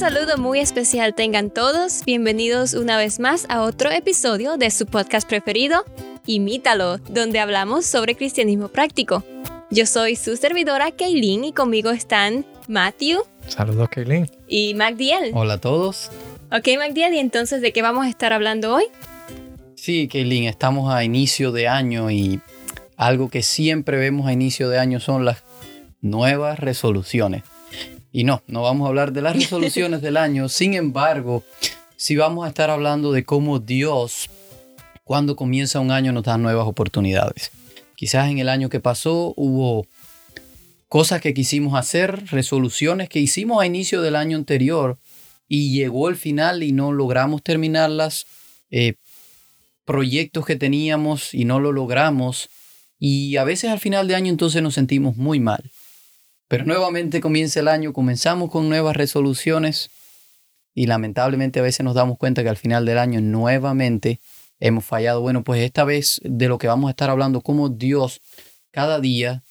saludo muy especial tengan todos. Bienvenidos una vez más a otro episodio de su podcast preferido, Imítalo, donde hablamos sobre cristianismo práctico. Yo soy su servidora Kaylin y conmigo están Matthew. Saludos, Kaylin. Y Magdiel. Hola a todos. Ok, Magdiel, ¿y entonces de qué vamos a estar hablando hoy? Sí, Kaylin, estamos a inicio de año y algo que siempre vemos a inicio de año son las nuevas resoluciones. Y no, no vamos a hablar de las resoluciones del año, sin embargo, sí vamos a estar hablando de cómo Dios, cuando comienza un año, nos da nuevas oportunidades. Quizás en el año que pasó hubo cosas que quisimos hacer, resoluciones que hicimos a inicio del año anterior y llegó el final y no logramos terminarlas, eh, proyectos que teníamos y no lo logramos y a veces al final de año entonces nos sentimos muy mal. Pero nuevamente comienza el año, comenzamos con nuevas resoluciones y lamentablemente a veces nos damos cuenta que al final del año nuevamente hemos fallado. Bueno, pues esta vez de lo que vamos a estar hablando, cómo Dios cada día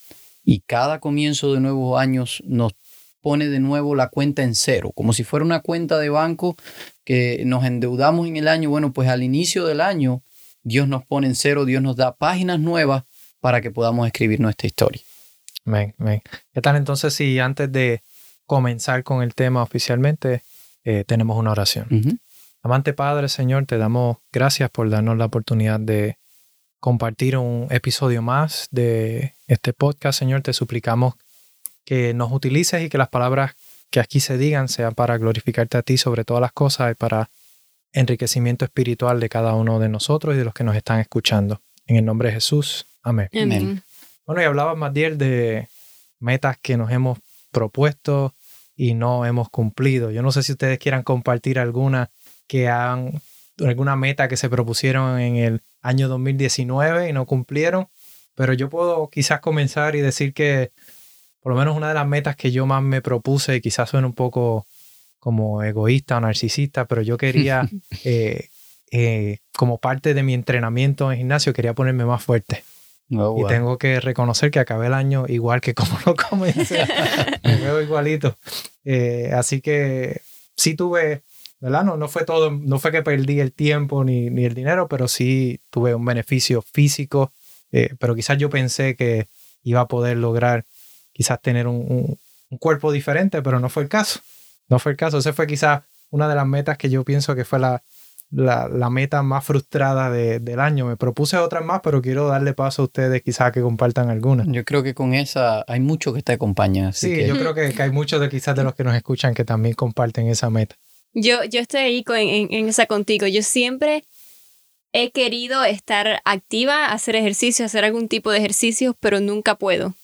y cada comienzo de nuevos años nos pone de nuevo la cuenta en cero, como si fuera una cuenta de banco que nos endeudamos en el año. Bueno, pues al inicio del año Dios nos pone en cero, Dios nos da páginas nuevas para que podamos escribir nuestra historia. ¿Qué tal entonces si antes de comenzar con el tema oficialmente eh, tenemos una oración? Amante Padre, Señor, te damos gracias por darnos la oportunidad de compartir un episodio más de este podcast, Señor. Te suplicamos que nos utilices y que las palabras que aquí se digan sean para glorificarte a ti sobre todas las cosas y para enriquecimiento espiritual de cada uno de nosotros y de los que nos están escuchando. En el nombre de Jesús. Amén. Amén. Bueno, y hablaba Matiel de metas que nos hemos propuesto y no hemos cumplido. Yo no sé si ustedes quieran compartir alguna que han, alguna meta que se propusieron en el año 2019 y no cumplieron, pero yo puedo quizás comenzar y decir que por lo menos una de las metas que yo más me propuse, y quizás suene un poco como egoísta o narcisista, pero yo quería, eh, eh, como parte de mi entrenamiento en gimnasio, quería ponerme más fuerte. Oh, y tengo que reconocer que acabé el año igual que como lo comencé. Me veo igualito. Eh, así que sí tuve, ¿verdad? No, no fue todo, no fue que perdí el tiempo ni, ni el dinero, pero sí tuve un beneficio físico. Eh, pero quizás yo pensé que iba a poder lograr quizás tener un, un, cuerpo diferente, pero no fue el caso. No fue el caso. Esa fue quizás una de las metas que yo pienso que fue la, la, meta más frustrada del año. Me propuse otras más, pero quiero darle paso a ustedes quizás que compartan algunas. Yo creo que con esa hay mucho que te acompaña. sí, yo creo que, hay muchos de quizás de los que nos escuchan que también comparten esa meta. Yo, yo estoy ahí en, en, esa contigo. Yo siempre he querido estar activa, hacer ejercicio, hacer algún tipo de ejercicio, pero nunca puedo.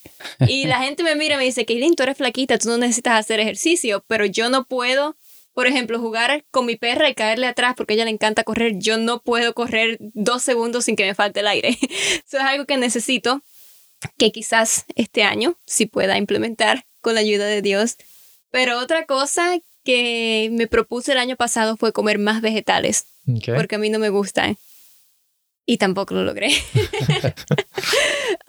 Y la gente me mira y me dice, Kaylin, tú eres flaquita, tú no necesitas hacer ejercicio, pero yo no puedo por ejemplo, jugar con mi perra y caerle atrás porque a ella le encanta correr. Yo no puedo correr dos segundos sin que me falte el aire. Eso es algo que necesito que quizás este año sí pueda implementar con la ayuda de Dios. Pero otra cosa que me propuse el año pasado fue comer más vegetales. Porque a mí no me gustan. Y tampoco lo logré.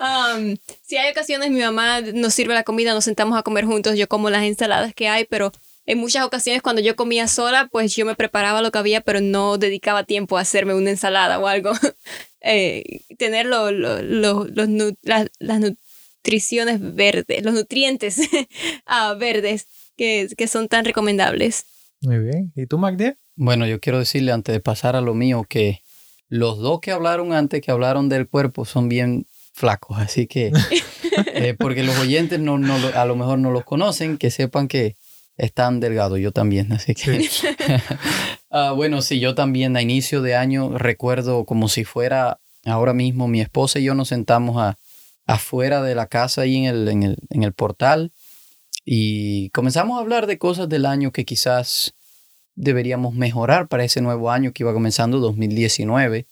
um, si hay ocasiones, mi mamá nos sirve la comida, nos sentamos a comer juntos, yo como las ensaladas que hay, pero en muchas ocasiones cuando yo comía sola, pues yo me preparaba lo que había, pero no dedicaba tiempo a hacerme una ensalada o algo. eh, tener lo, los, las, nutriciones verdes, los nutrientes ah, verdes que, que son tan recomendables. Muy bien. ¿Y tú, Magdia? Bueno, yo quiero decirle antes de pasar a lo mío que los dos que hablaron antes, que hablaron del cuerpo, son bien flacos, así que, eh, porque los oyentes no, no, a lo mejor no los conocen, que sepan que es tan delgado, yo también, así que... Ah, bueno, sí, yo también a inicio de año recuerdo como si fuera ahora mismo mi esposa y yo nos sentamos a, afuera de la casa ahí en el, en, el, en el portal y comenzamos a hablar de cosas del año que quizás deberíamos mejorar para ese nuevo año que iba comenzando 2019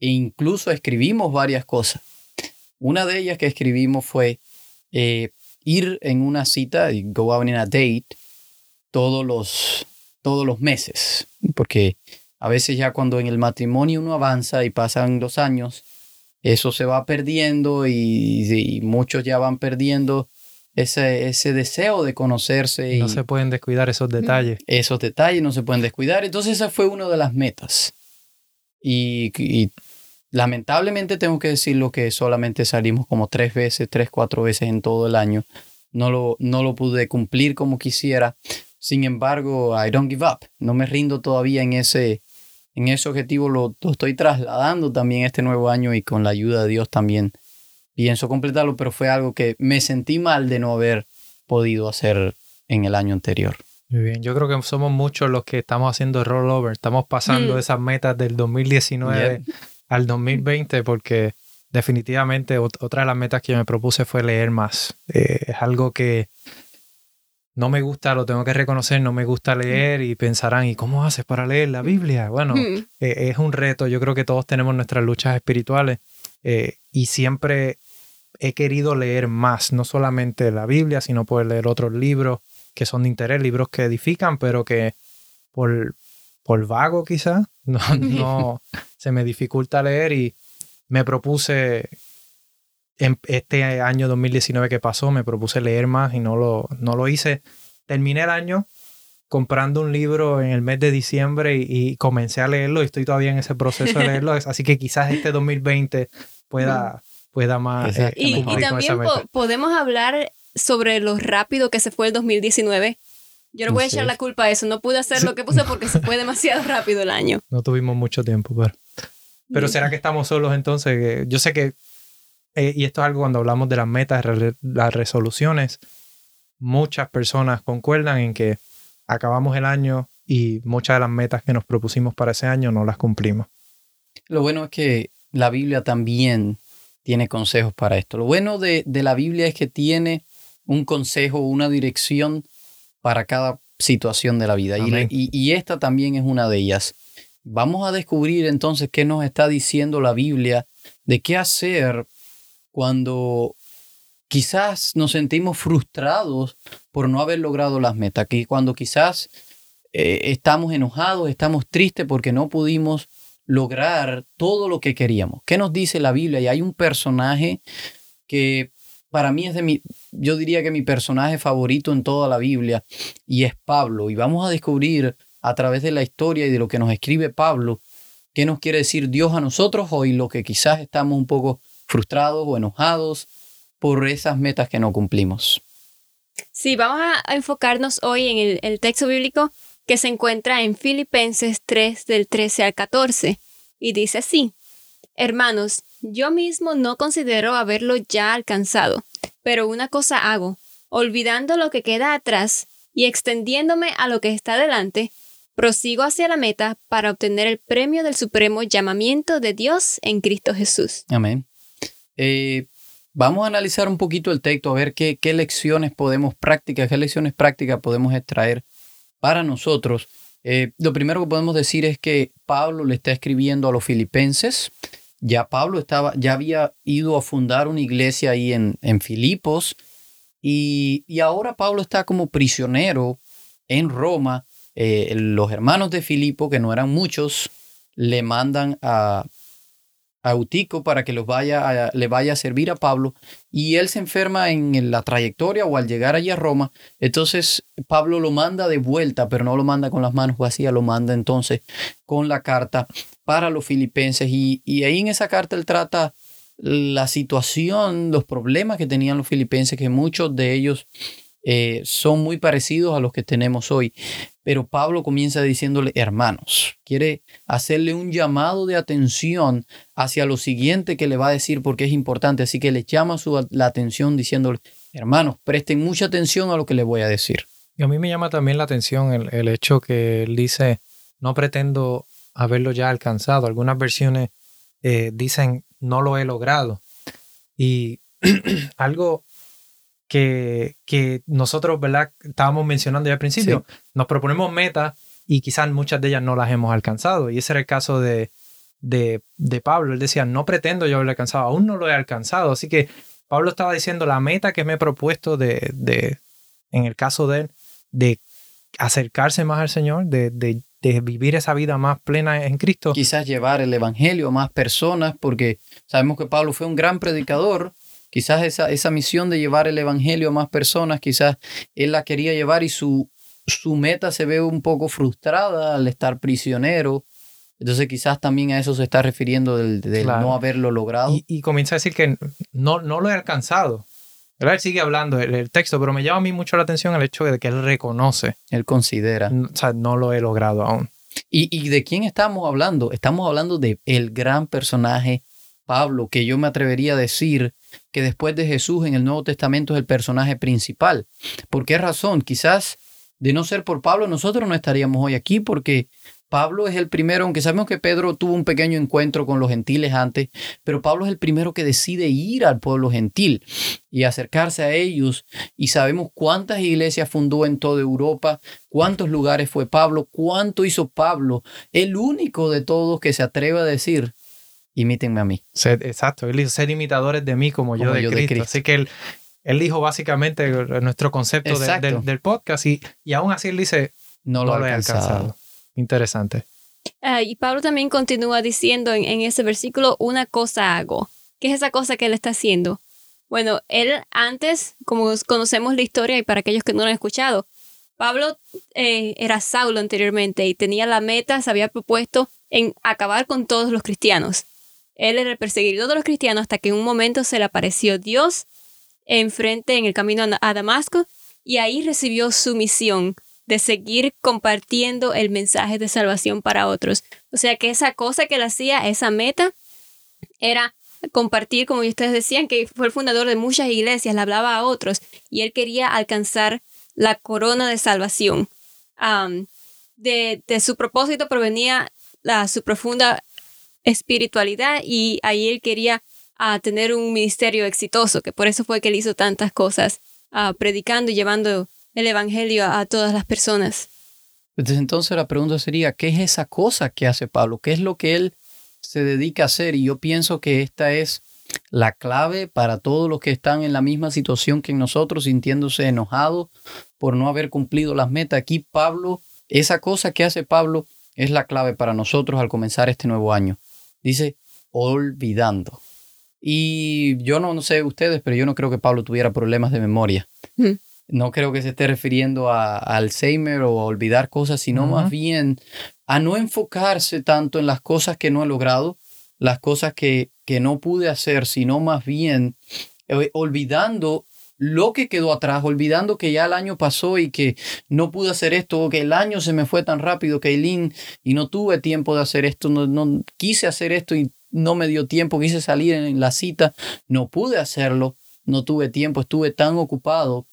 e incluso escribimos varias cosas. Una de ellas que escribimos fue eh, ir en una cita, go out in a date, todos los, todos los meses, porque a veces ya cuando en el matrimonio uno avanza y pasan los años, eso se va perdiendo y, muchos ya van perdiendo ese, ese deseo de conocerse. Y no se pueden descuidar esos detalles. Esos detalles no se pueden descuidar. Entonces esa fue una de las metas. Y, y lamentablemente tengo que decirlo que solamente salimos como tres veces, tres, cuatro veces en todo el año. No lo, no lo pude cumplir como quisiera. Sin embargo, I don't give up. No me rindo todavía en ese, en ese objetivo. Lo, lo estoy trasladando también este nuevo año y con la ayuda de Dios también pienso completarlo, pero fue algo que me sentí mal de no haber podido hacer en el año anterior. Muy bien, yo creo que somos muchos los que estamos haciendo rollover, estamos pasando mm. esas metas del 2019 al 2020 porque definitivamente otra de las metas que yo me propuse fue leer más. Eh, es algo que no me gusta, lo tengo que reconocer, no me gusta leer y pensarán, ¿y cómo haces para leer la Biblia? Bueno, mm. eh, es un reto, yo creo que todos tenemos nuestras luchas espirituales eh, y siempre he querido leer más, no solamente la Biblia, sino poder leer otros libros que son de interés, libros que edifican, pero que por, por vago quizás no, no se me dificulta leer y me propuse en este año 2019 que pasó, me propuse leer más y no lo, no lo hice. Terminé el año comprando un libro en el mes de diciembre y, comencé a leerlo y estoy todavía en ese proceso de leerlo, así que quizás este 2020 pueda, pueda más... Eh, y, también podemos hablar sobre lo rápido que se fue el 2019. Yo no voy a echar la culpa a eso, no pude hacer lo que puse porque se fue demasiado rápido el año. No tuvimos mucho tiempo, pero... Pero ¿será que estamos solos entonces? Yo sé que, eh, y esto es algo cuando hablamos de las metas, las resoluciones, muchas personas concuerdan en que acabamos el año y muchas de las metas que nos propusimos para ese año no las cumplimos. Lo bueno es que la Biblia también tiene consejos para esto. Lo bueno de, la Biblia es que tiene un consejo, una dirección para cada situación de la vida. Y, y, esta también es una de ellas. Vamos a descubrir entonces qué nos está diciendo la Biblia de qué hacer cuando quizás nos sentimos frustrados por no haber logrado las metas, que cuando quizás eh, estamos enojados, estamos tristes porque no pudimos lograr todo lo que queríamos. ¿Qué nos dice la Biblia? Y hay un personaje que para mí es de mi, yo diría que mi personaje favorito en toda la Biblia, y es Pablo. Y vamos a descubrir a través de la historia y de lo que nos escribe Pablo, qué nos quiere decir Dios a nosotros hoy, lo que quizás estamos un poco frustrados o enojados por esas metas que no cumplimos. Sí, vamos a enfocarnos hoy en el, el texto bíblico que se encuentra en Filipenses 3 del 13 al 14 y dice así, Hermanos, yo mismo no considero haberlo ya alcanzado, pero una cosa hago, olvidando lo que queda atrás y extendiéndome a lo que está delante, prosigo hacia la meta para obtener el premio del supremo llamamiento de Dios en Cristo Jesús. Amén. Eh, vamos a analizar un poquito el texto, a ver qué, qué lecciones podemos prácticas, qué lecciones prácticas podemos extraer para nosotros. Eh, lo primero que podemos decir es que Pablo le está escribiendo a los filipenses. Ya Pablo estaba, ya había ido a fundar una iglesia ahí en, en Filipos y, y ahora Pablo está como prisionero en Roma eh, los hermanos de Filipo, que no eran muchos, le mandan a, para que los vaya le vaya a servir a Pablo y él se enferma en la trayectoria o al llegar allí a Roma. Entonces Pablo lo manda de vuelta, pero no lo manda con las manos vacías, lo manda entonces con la carta para los filipenses y, y ahí en esa carta él trata la situación, los problemas que tenían los filipenses, que muchos de ellos eh, son muy parecidos a los que tenemos hoy. Pero Pablo comienza diciéndole, hermanos, quiere hacerle un llamado de atención hacia lo siguiente que le va a decir porque es importante. Así que le llama su, la atención diciéndole, hermanos, presten mucha atención a lo que le voy a decir. Y a mí me llama también la atención el, hecho que él dice, no pretendo haberlo ya alcanzado. Algunas versiones eh, dicen, no lo he logrado. Y algo que, que nosotros, ¿verdad? Estábamos mencionando ya al principio. Nos proponemos metas y quizás muchas de ellas no las hemos alcanzado. Y ese era el caso de, de, de Pablo. Él decía, no pretendo yo haberlo alcanzado, aún no lo he alcanzado. Así que Pablo estaba diciendo, la meta que me he propuesto de, de en el caso de él, de acercarse más al Señor, de, de, de, vivir esa vida más plena en Cristo. Quizás llevar el Evangelio a más personas, porque sabemos que Pablo fue un gran predicador, quizás esa, esa misión de llevar el Evangelio a más personas, quizás él la quería llevar y su, su meta se ve un poco frustrada al estar prisionero. Entonces quizás también a eso se está refiriendo del, no haberlo logrado. Y, comienza a decir que no, no lo he alcanzado. Él sigue hablando el, texto, pero me llama a mí mucho la atención el hecho de que él reconoce. Él considera. O sea, no lo he logrado aún. ¿Y, y de quién estamos hablando? Estamos hablando de el gran personaje Pablo, que yo me atrevería a decir que después de Jesús en el Nuevo Testamento es el personaje principal. ¿Por qué razón? Quizás de no ser por Pablo nosotros no estaríamos hoy aquí porque Pablo es el primero, aunque sabemos que Pedro tuvo un pequeño encuentro con los gentiles antes, pero Pablo es el primero que decide ir al pueblo gentil y acercarse a ellos. Y sabemos cuántas iglesias fundó en toda Europa, cuántos lugares fue Pablo, cuánto hizo Pablo, el único de todos que se atreve a decir, imítenme a mí. exacto, él dijo, ser imitadores de mí como, yo, de, Cristo. Así que él, él dijo básicamente nuestro concepto del podcast y, y aún así él dice, no lo, he alcanzado. Interesante. Ah, y Pablo también continúa diciendo en, ese versículo, una cosa hago. ¿Qué es esa cosa que él está haciendo? Bueno, él antes, como conocemos la historia y para aquellos que no lo han escuchado, Pablo eh, era Saulo anteriormente y tenía la meta, se había propuesto en acabar con todos los cristianos. Él era el perseguidor de los cristianos hasta que en un momento se le apareció Dios enfrente en el camino a Damasco y ahí recibió su misión de seguir compartiendo el mensaje de salvación para otros. O sea que esa cosa que él hacía, esa meta, era compartir, como ustedes decían, que fue el fundador de muchas iglesias, le hablaba a otros y él quería alcanzar la corona de salvación. de, su propósito provenía la, su profunda espiritualidad y ahí él quería ah, tener un ministerio exitoso, que por eso fue que él hizo tantas cosas, ah, predicando y llevando el Evangelio a, todas las personas. Desde entonces la pregunta sería, ¿qué es esa cosa que hace Pablo? ¿Qué es lo que él se dedica a hacer? Y yo pienso que esta es la clave para todos los que están en la misma situación que nosotros, sintiéndose enojados por no haber cumplido las metas. Aquí Pablo, esa cosa que hace Pablo es la clave para nosotros al comenzar este nuevo año. Dice, olvidando. Y yo no, no sé ustedes, pero yo no creo que Pablo tuviera problemas de memoria. Mm no creo que se esté refiriendo a, Alzheimer o a olvidar cosas, sino más bien a no enfocarse tanto en las cosas que no he logrado, las cosas que, que no pude hacer, sino más bien eh, olvidando lo que quedó atrás, olvidando que ya el año pasó y que no pude hacer esto, o que el año se me fue tan rápido, Kaylin, y no tuve tiempo de hacer esto, no, no quise hacer esto y no me dio tiempo, quise salir en la cita, no pude hacerlo, no tuve tiempo, estuve tan ocupado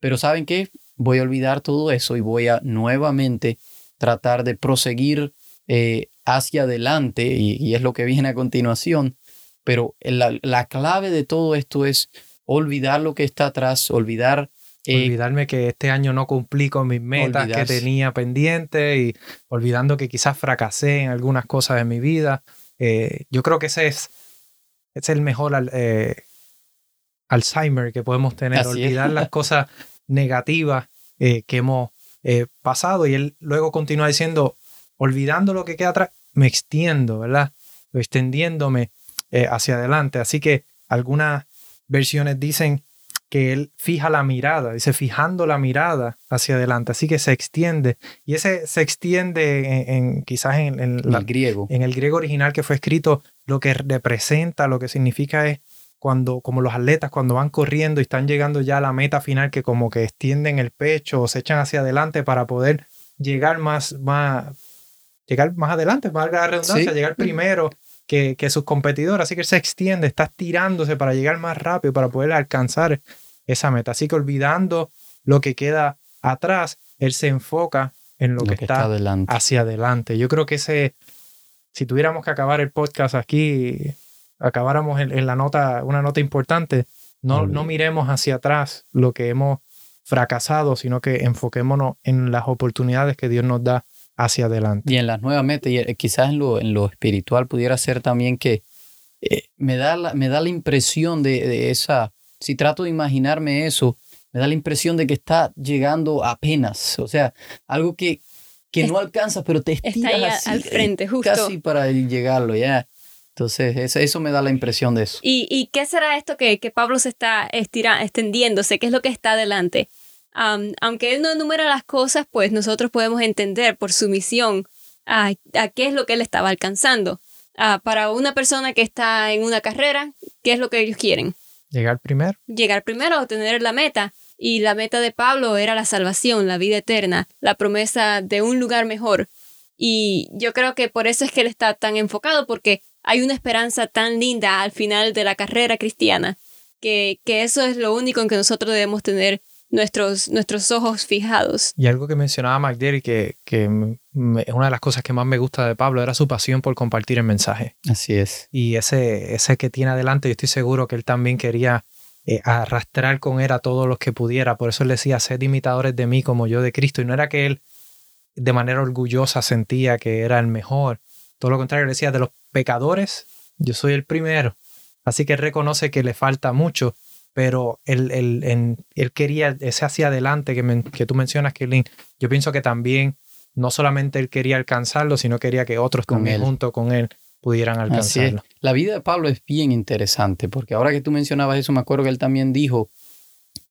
pero ¿saben qué? Voy a olvidar todo eso y voy a nuevamente tratar de proseguir eh, hacia adelante y, es lo que viene a continuación. Pero la, clave de todo esto es olvidar lo que está atrás, olvidar eh, Olvidarme que este año no cumplí con mis metas que tenía pendiente y olvidando que quizás fracasé en algunas cosas de mi vida. Eh, yo creo que ese es, es el mejor Alzheimer que podemos tener, olvidar las cosas negativas eh, que hemos eh, pasado. Y él luego continúa diciendo, olvidando lo que queda atrás, me extiendo, ¿verdad? Extendiéndome eh, hacia adelante. Así que algunas versiones dicen que él fija la mirada, dice fijando la mirada hacia adelante, así que se extiende. Y ese se extiende en, quizás en, el griego. En el griego original que fue escrito, lo que representa, lo que significa es cuando, como los atletas, cuando van corriendo y están llegando ya a la meta final, que como que extienden el pecho o se echan hacia adelante para poder llegar más, más, llegar más adelante, valga la redundancia, llegar primero que, que sus competidores. Así que él se extiende, está estirándose para llegar más rápido, para poder alcanzar esa meta. Así que olvidando lo que queda atrás, él se enfoca en lo, que, está, hacia adelante. Yo creo que ese, si tuviéramos que acabar el podcast aquí, acabáramos en, la nota, una nota importante, no, no miremos hacia atrás lo que hemos fracasado, sino que enfoquémonos en las oportunidades que Dios nos da hacia adelante. Y en las nuevas metas, y eh, quizás en lo, en lo espiritual pudiera ser también que eh, me, da la, me da la impresión de, esa, si trato de imaginarme eso, me da la impresión de que está llegando apenas, o sea, algo que, que no alcanza, pero te estiras está ahí al frente, justo. Casi para llegarlo, ya. Entonces, eso, me da la impresión de eso. ¿Y, qué será esto que, que Pablo se está estira, extendiéndose? ¿Qué es lo que está adelante? Aunque él no enumera las cosas, pues nosotros podemos entender por su misión a, qué es lo que él estaba alcanzando. para una persona que está en una carrera, ¿qué es lo que ellos quieren? Llegar primero. Llegar primero a obtener la meta. Y la meta de Pablo era la salvación, la vida eterna, la promesa de un lugar mejor. Y yo creo que por eso es que él está tan enfocado, porque hay una esperanza tan linda al final de la carrera cristiana, que, que eso es lo único en que nosotros debemos tener nuestros, nuestros ojos fijados. Y algo que mencionaba McDerry, que, que es una de las cosas que más me gusta de Pablo, era su pasión por compartir el mensaje. Así es. Y ese, ese que tiene adelante, yo estoy seguro que él también quería eh, arrastrar con él a todos los que pudiera. Por eso él decía, sed imitadores de mí como yo de Cristo. Y no era que él de manera orgullosa sentía que era el mejor. Todo lo contrario, él decía, de los pecadores, yo soy el primero. Así que él reconoce que le falta mucho, pero él, él, quería ese hacia adelante que, que tú mencionas, Kirlin. Yo pienso que también no solamente él quería alcanzarlo, sino quería que otros con también junto con él pudieran alcanzarlo. La vida de Pablo es bien interesante, porque ahora que tú mencionabas eso, me acuerdo que él también dijo,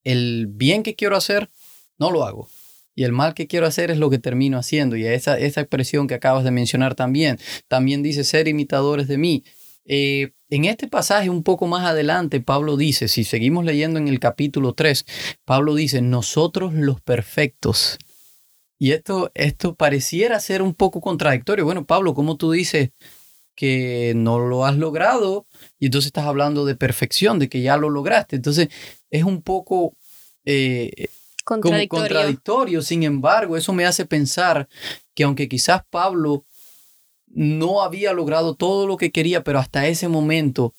el bien que quiero hacer, no lo hago. Y el mal que quiero hacer es lo que termino haciendo. Y esa, esa expresión que acabas de mencionar también, también dice ser imitadores de mí. Eh, en este pasaje un poco más adelante, Pablo dice, si seguimos leyendo en el capítulo 3, Pablo dice, nosotros los perfectos. Y esto, esto pareciera ser un poco contradictorio. Bueno, Pablo, ¿cómo tú dices que no lo has logrado? Y entonces estás hablando de perfección, de que ya lo lograste. Entonces es un poco eh, contradictorio. contradictorio. Sin embargo, eso me hace pensar que aunque quizás Pablo no había logrado todo lo que quería, pero hasta ese momento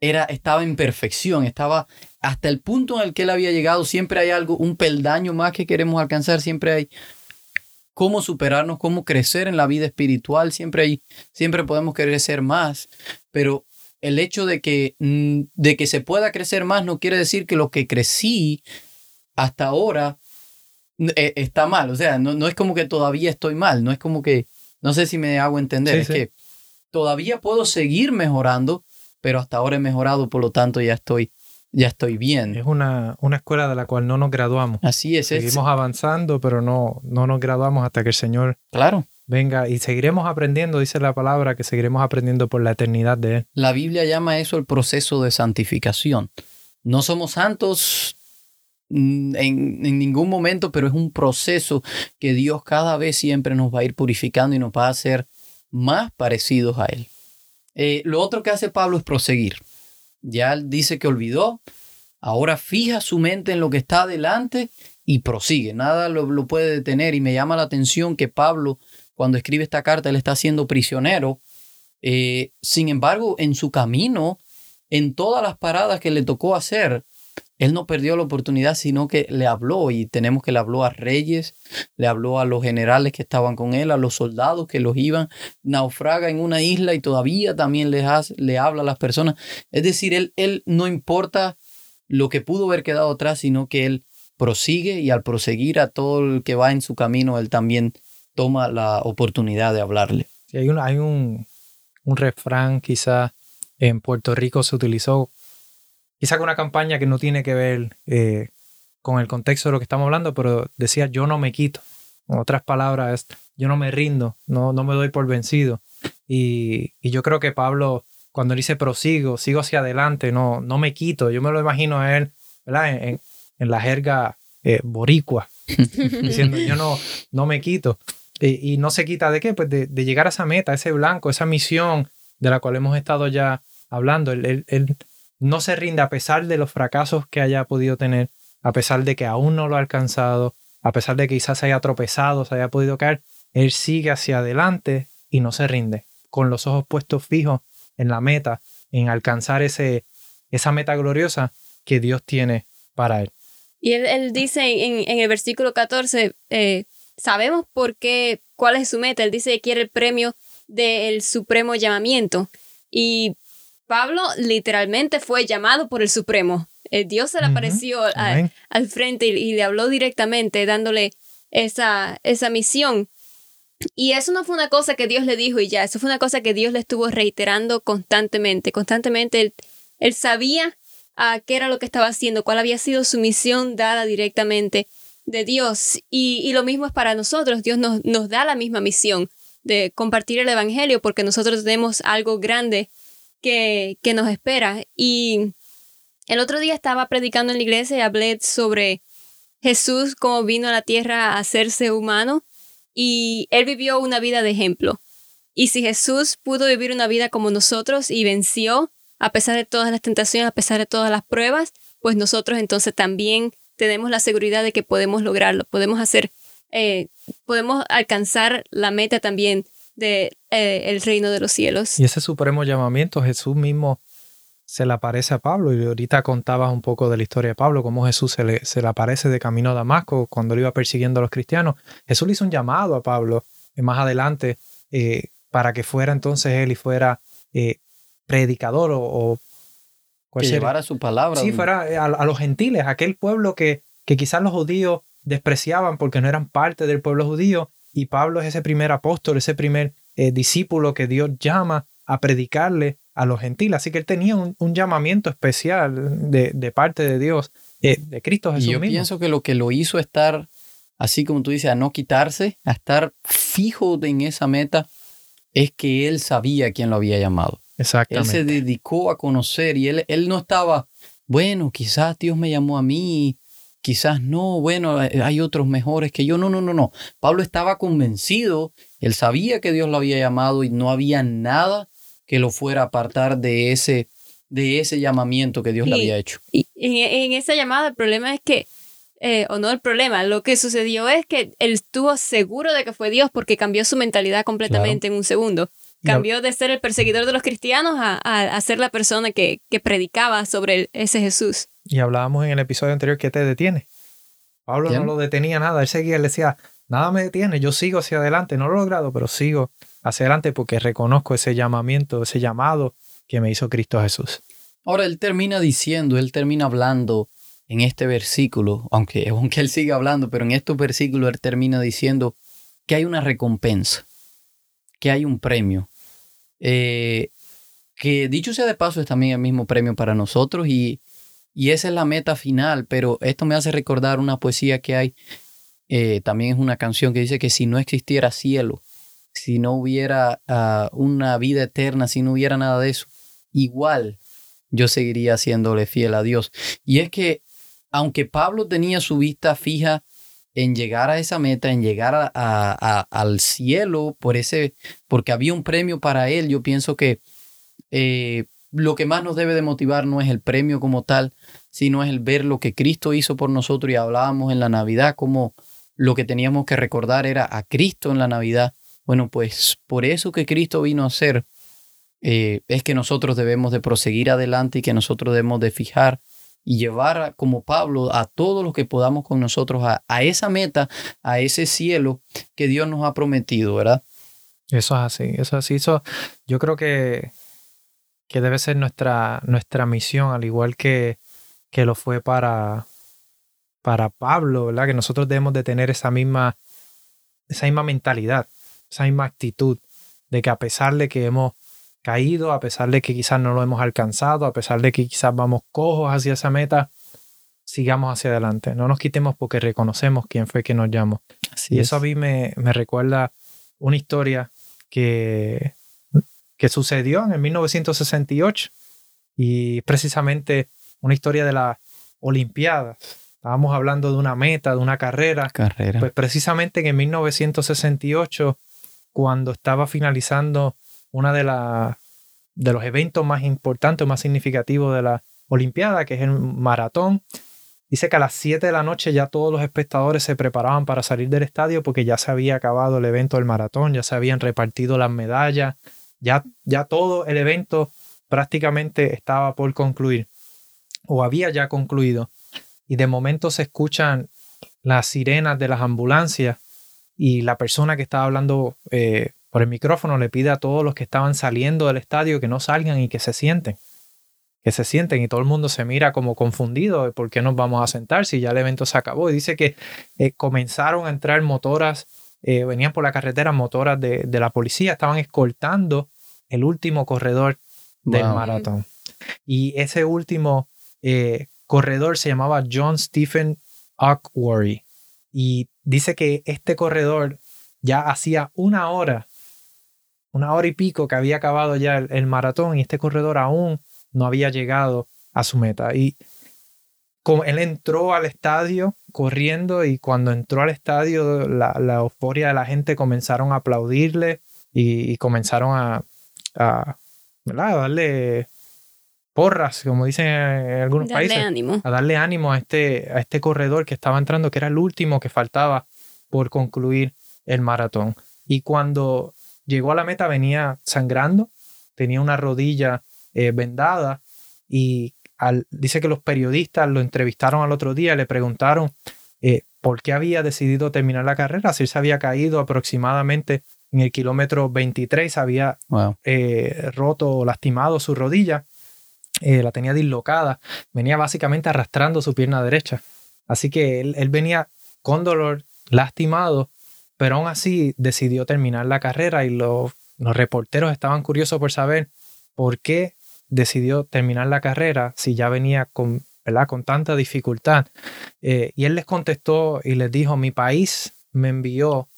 era, estaba en perfección, estaba hasta el punto en el que él había llegado, siempre hay algo, un peldaño más que queremos alcanzar, siempre hay cómo superarnos, cómo crecer en la vida espiritual, siempre hay, siempre podemos querer ser más, pero el hecho de que, mm, de que se pueda crecer más no quiere decir que lo que crecí hasta ahora eh, está mal, o sea, no, no es como que todavía estoy mal, no es como que no sé si me hago entender, es que todavía puedo seguir mejorando, pero hasta ahora he mejorado, por lo tanto ya estoy, ya estoy bien. Es una, una escuela de la cual no nos graduamos. Así es. Seguimos avanzando, pero no, no nos graduamos hasta que el Señor claro. venga y seguiremos aprendiendo, dice la palabra, que seguiremos aprendiendo por la eternidad de Él. La Biblia llama eso el proceso de santificación. No somos santos En, ningún momento, pero es un proceso que Dios cada vez siempre nos va a ir purificando y nos va a hacer más parecidos a Él. Eh, lo otro que hace Pablo es proseguir. Ya dice que olvidó, ahora fija su mente en lo que está adelante y prosigue. Nada lo, puede detener y me llama la atención que Pablo, cuando escribe esta carta, él está siendo prisionero. Eh, sin embargo, en su camino, en todas las paradas que le tocó hacer, él no perdió la oportunidad, sino que le habló y tenemos que le habló a reyes, le habló a los generales que estaban con él, a los soldados que los iban, naufraga en una isla y todavía también le, le habla a las personas. Es decir, él, él no importa lo que pudo haber quedado atrás, sino que él prosigue y al proseguir a todo el que va en su camino, él también toma la oportunidad de hablarle. hay un, hay un, un refrán quizá en Puerto Rico se utilizó quizá con una campaña que no tiene que ver eh, con el contexto de lo que estamos hablando, pero decía yo no me quito. En otras palabras, yo no me rindo, no, no me doy por vencido. Y, yo creo que Pablo, cuando dice prosigo, sigo hacia adelante, no, no me quito. Yo me lo imagino a él, ¿verdad? En, la jerga eh, boricua, diciendo yo no, no me quito. Y, no se quita de qué? Pues de, llegar a esa meta, ese blanco, esa misión de la cual hemos estado ya hablando. él, él no se rinde a pesar de los fracasos que haya podido tener, a pesar de que aún no lo ha alcanzado, a pesar de que quizás se haya tropezado, se haya podido caer, él sigue hacia adelante y no se rinde, con los ojos puestos fijos en la meta, en alcanzar ese, esa meta gloriosa que Dios tiene para él. Y él, dice en, el versículo 14, eh, sabemos por qué, cuál es su meta. Él dice que quiere el premio del supremo llamamiento. Y Pablo literalmente fue llamado por el Supremo. Eh, Dios se le apareció al frente y, le habló directamente, dándole esa, esa misión. Y eso no fue una cosa que Dios le dijo y ya, eso fue una cosa que Dios le estuvo reiterando constantemente. Constantemente él, él sabía a qué era lo que estaba haciendo, cuál había sido su misión dada directamente de Dios. Y, y lo mismo es para nosotros. Dios nos, nos da la misma misión de compartir el Evangelio porque nosotros tenemos algo grande que, nos espera. Y el otro día estaba predicando en la iglesia y hablé sobre Jesús como vino a la tierra a hacerse humano y él vivió una vida de ejemplo. Y si Jesús pudo vivir una vida como nosotros y venció a pesar de todas las tentaciones, a pesar de todas las pruebas, pues nosotros entonces también tenemos la seguridad de que podemos lograrlo, podemos hacer, eh, podemos alcanzar la meta también del de, eh, el reino de los cielos. Y ese supremo llamamiento Jesús mismo se le aparece a Pablo y ahorita contabas un poco de la historia de Pablo, cómo Jesús se le, se le aparece de camino a Damasco cuando lo iba persiguiendo a los cristianos. Jesús le hizo un llamado a Pablo eh, más adelante eh, para que fuera entonces él y fuera eh, predicador o... o que llevara su palabra. Sí, fuera a, a, los gentiles, aquel pueblo que, que quizás los judíos despreciaban porque no eran parte del pueblo judío y Pablo es ese primer apóstol, ese primer discípulo que Dios llama a predicarle a los gentiles. Así que él tenía un, llamamiento especial de, de, parte de Dios, eh, de Cristo Jesús. Y yo mismo. pienso que lo que lo hizo estar, así como tú dices, a no quitarse, a estar fijo en esa meta, es que él sabía quién lo había llamado. Exactamente. Él se dedicó a conocer y él, él no estaba, bueno, quizás Dios me llamó a mí, quizás no, bueno, eh, hay otros mejores que yo. No, no, no, no. Pablo estaba convencido, él sabía que Dios lo había llamado y no había nada que lo fuera a apartar de ese, de ese llamamiento que Dios y, le había hecho. Y en, en, esa llamada el problema es que, eh, o no el problema, lo que sucedió es que él estuvo seguro de que fue Dios porque cambió su mentalidad completamente claro. en un segundo. Cambió de ser el perseguidor de los cristianos a, a, a ser la persona que, que predicaba sobre ese Jesús. Y hablábamos en el episodio anterior que te detiene. Pablo ¿Quién? no lo detenía nada, él seguía, él decía, nada me detiene, yo sigo hacia adelante, no lo he logrado, pero sigo hacia adelante porque reconozco ese llamamiento, ese llamado que me hizo Cristo Jesús. Ahora él termina diciendo, él termina hablando en este versículo, aunque, aunque él siga hablando, pero en estos versículos él termina diciendo que hay una recompensa, que hay un premio. Eh, que dicho sea de paso es también el mismo premio para nosotros y, y esa es la meta final, pero esto me hace recordar una poesía que hay, eh, también es una canción que dice que si no existiera cielo, si no hubiera uh, una vida eterna, si no hubiera nada de eso, igual yo seguiría haciéndole fiel a Dios. Y es que, aunque Pablo tenía su vista fija en llegar a esa meta, en llegar a, al cielo, por ese, porque había un premio para él, yo pienso que eh, lo que más nos debe de motivar no es el premio como tal, sino es el ver lo que Cristo hizo por nosotros y hablábamos en la Navidad como lo que teníamos que recordar era a Cristo en la Navidad bueno, pues por eso que Cristo vino a ser, eh, es que nosotros debemos de proseguir adelante y que nosotros debemos de fijar y llevar como Pablo a todos los que podamos con nosotros a, a, esa meta, a ese cielo que Dios nos ha prometido, ¿verdad? Eso es así, eso es así. Eso, yo creo que, que debe ser nuestra, nuestra misión, al igual que, que lo fue para, para Pablo, ¿verdad? Que nosotros debemos de tener esa misma, esa misma mentalidad esa misma actitud de que a pesar de que hemos caído, a pesar de que quizás no lo hemos alcanzado, a pesar de que quizás vamos cojos hacia esa meta, sigamos hacia adelante. No nos quitemos porque reconocemos quién fue que nos llamó. Así y eso es. a mí me, me, recuerda una historia que, que sucedió en el 1968 y precisamente una historia de las Olimpiadas. Estábamos hablando de una meta, de una carrera. Carrera. Pues precisamente en el 1968 cuando estaba finalizando una de, de los eventos más importantes, más significativos de la Olimpiada, que es el maratón. Dice que a las 7 de la noche ya todos los espectadores se preparaban para salir del estadio porque ya se había acabado el evento del maratón, ya se habían repartido las medallas, ya, ya todo el evento prácticamente estaba por concluir o había ya concluido. Y de momento se escuchan las sirenas de las ambulancias y la persona que estaba hablando eh, por el micrófono le pide a todos los que estaban saliendo del estadio que no salgan y que se sienten. Que se sienten y todo el mundo se mira como confundido de por qué nos vamos a sentar si ya el evento se acabó. Y dice que eh, comenzaron a entrar motoras eh, venían por la carretera motoras de, de, la policía, estaban escoltando el último corredor del maratón. Y ese último eh, corredor se llamaba John Stephen Awkworry. Y dice que este corredor ya hacía una hora, una hora y pico que había acabado ya el, maratón y este corredor aún no había llegado a su meta. Y él entró al estadio corriendo y cuando entró al estadio la, euforia de la gente comenzaron a aplaudirle y, comenzaron a, a, darle porras, como dicen en algunos países, a darle ánimo a este, a este corredor que estaba entrando, que era el último que faltaba por concluir el maratón. Y cuando llegó a la meta venía sangrando, tenía una rodilla eh, vendada y dice que los periodistas lo entrevistaron al otro día, le preguntaron eh, por qué había decidido terminar la carrera, si él se había caído aproximadamente en el kilómetro 23, había eh, roto o lastimado su rodilla eh, la tenía dislocada, venía básicamente arrastrando su pierna derecha. Así que él, venía con dolor, lastimado, pero aún así decidió terminar la carrera y los, reporteros estaban curiosos por saber por qué decidió terminar la carrera si ya venía con, con tanta dificultad. Eh, y él les contestó y les dijo, mi país me envió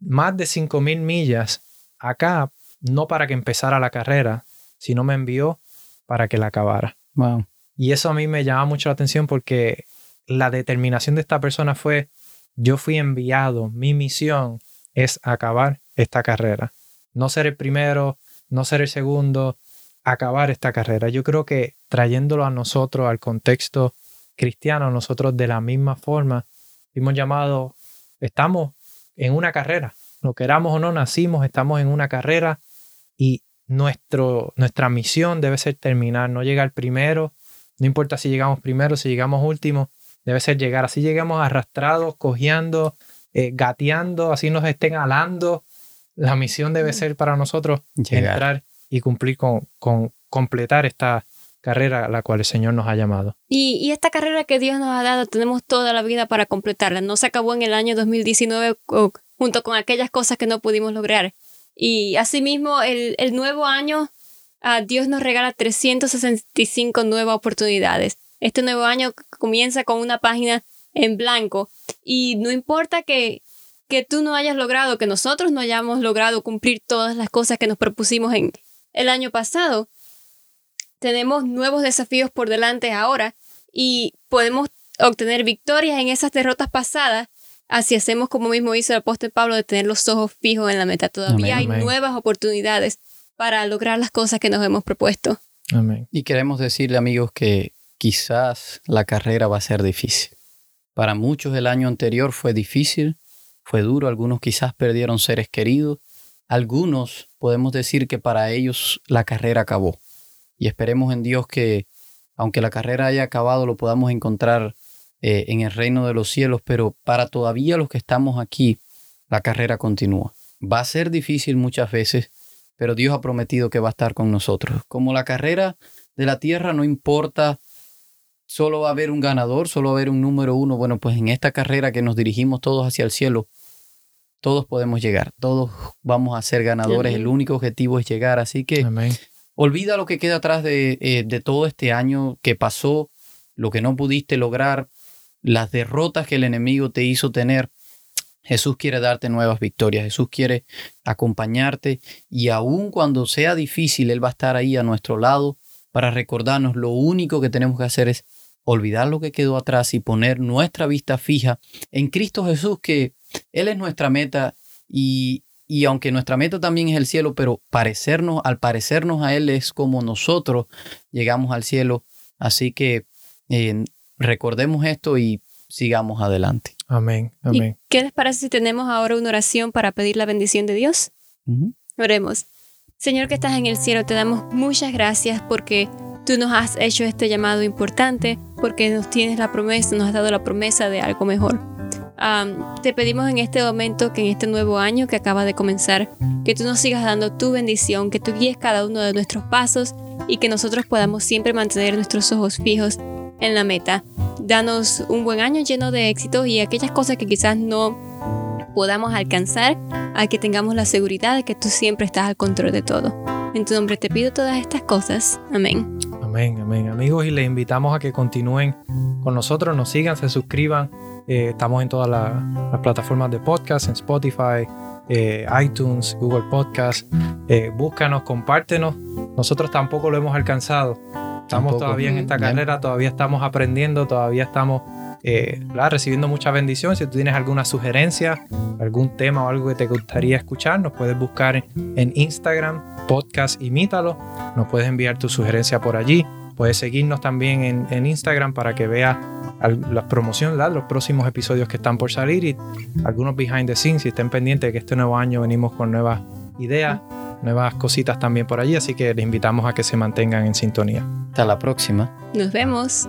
más de 5.000 millas acá, no para que empezara la carrera, sino me envió para que la acabara. Wow. Y eso a mí me llama mucho la atención porque la determinación de esta persona fue, yo fui enviado, mi misión es acabar esta carrera. No ser el primero, no ser el segundo, acabar esta carrera. Yo creo que trayéndolo a nosotros, al contexto cristiano, nosotros de la misma forma, hemos llamado, estamos en una carrera, lo queramos o no, nacimos, estamos en una carrera y nuestro, nuestra misión debe ser terminar, no llegar primero, no importa si llegamos primero, si llegamos último, debe ser llegar. Así llegamos arrastrados, cojeando, eh, gateando, así nos estén alando. La misión debe mm. ser para nosotros entrar y cumplir con, con completar esta carrera a la cual el Señor nos ha llamado. Y, y, esta carrera que Dios nos ha dado, tenemos toda la vida para completarla. No se acabó en el año 2019 junto con aquellas cosas que no pudimos lograr. Y asimismo, el, el nuevo año, uh, Dios nos regala 365 nuevas oportunidades. Este nuevo año comienza con una página en blanco y no importa que, que tú no hayas logrado, que nosotros no hayamos logrado cumplir todas las cosas que nos propusimos en el año pasado, tenemos nuevos desafíos por delante ahora y podemos obtener victorias en esas derrotas pasadas Así hacemos como mismo hizo el apóstol Pablo de tener los ojos fijos en la meta. Todavía hay nuevas oportunidades para lograr las cosas que nos hemos propuesto. Y queremos decirle amigos que quizás la carrera va a ser difícil. Para muchos el año anterior fue difícil, fue duro, algunos quizás perdieron seres queridos, algunos podemos decir que para ellos la carrera acabó. Y esperemos en Dios que aunque la carrera haya acabado, lo podamos encontrar eh, en el reino de los cielos, pero para todavía los que estamos aquí, la carrera continúa. Va a ser difícil muchas veces, pero Dios ha prometido que va a estar con nosotros. Como la carrera de la tierra no importa, solo va a haber un ganador, solo va a haber un número uno. Bueno, pues en esta carrera que nos dirigimos todos hacia el cielo, todos podemos llegar, todos vamos a ser ganadores. El único objetivo es llegar, así que olvida lo que queda atrás de, eh, de todo este año que pasó, lo que no pudiste lograr, las derrotas que el enemigo te hizo tener, Jesús quiere darte nuevas victorias, Jesús quiere acompañarte y aun cuando sea difícil, Él va a estar ahí a nuestro lado para recordarnos lo único que tenemos que hacer es olvidar lo que quedó atrás y poner nuestra vista fija en Cristo Jesús, que Él es nuestra meta y, y aunque nuestra meta también es el cielo, pero parecernos, al parecernos a Él es como nosotros llegamos al cielo. Así que eh, recordemos esto y sigamos adelante. Amén, amén. ¿Qué les parece si tenemos ahora una oración para pedir la bendición de Dios? Oremos. Señor que estás en el cielo, te damos muchas gracias porque tú nos has hecho este llamado importante, porque nos tienes la promesa, nos has dado la promesa de algo mejor. Te pedimos en este momento que en este nuevo año que acaba de comenzar, que tú nos sigas dando tu bendición, que tú guíes cada uno de nuestros pasos y que nosotros podamos siempre mantener nuestros ojos fijos en la meta. Danos un buen año lleno de éxitos y aquellas cosas que quizás no podamos alcanzar, a que tengamos la seguridad de que tú siempre estás al control de todo. En tu nombre te pido todas estas cosas. Amén. Amén, amén. Amigos, y les invitamos a que continúen con nosotros, nos sigan, se suscriban. Eh, estamos en todas las plataformas de podcast, en Spotify, eh, iTunes, Google Podcast. Eh, búscanos, compártenos. Nosotros tampoco lo hemos alcanzado. Estamos todavía en esta carrera, todavía estamos aprendiendo, todavía estamos eh, recibiendo muchas bendiciones. Si tú tienes alguna sugerencia, algún tema o algo que te gustaría escuchar, nos puedes buscar en, Instagram, podcast Imítalo. Nos puedes enviar tu sugerencia por allí. Puedes seguirnos también en, Instagram para que veas la promoción, los próximos episodios que están por salir y algunos behind the scenes. Y estén pendientes de que este nuevo año venimos con nuevas ideas, nuevas cositas también por allí. Así que les invitamos a que se mantengan en sintonía. Hasta la próxima. Nos vemos.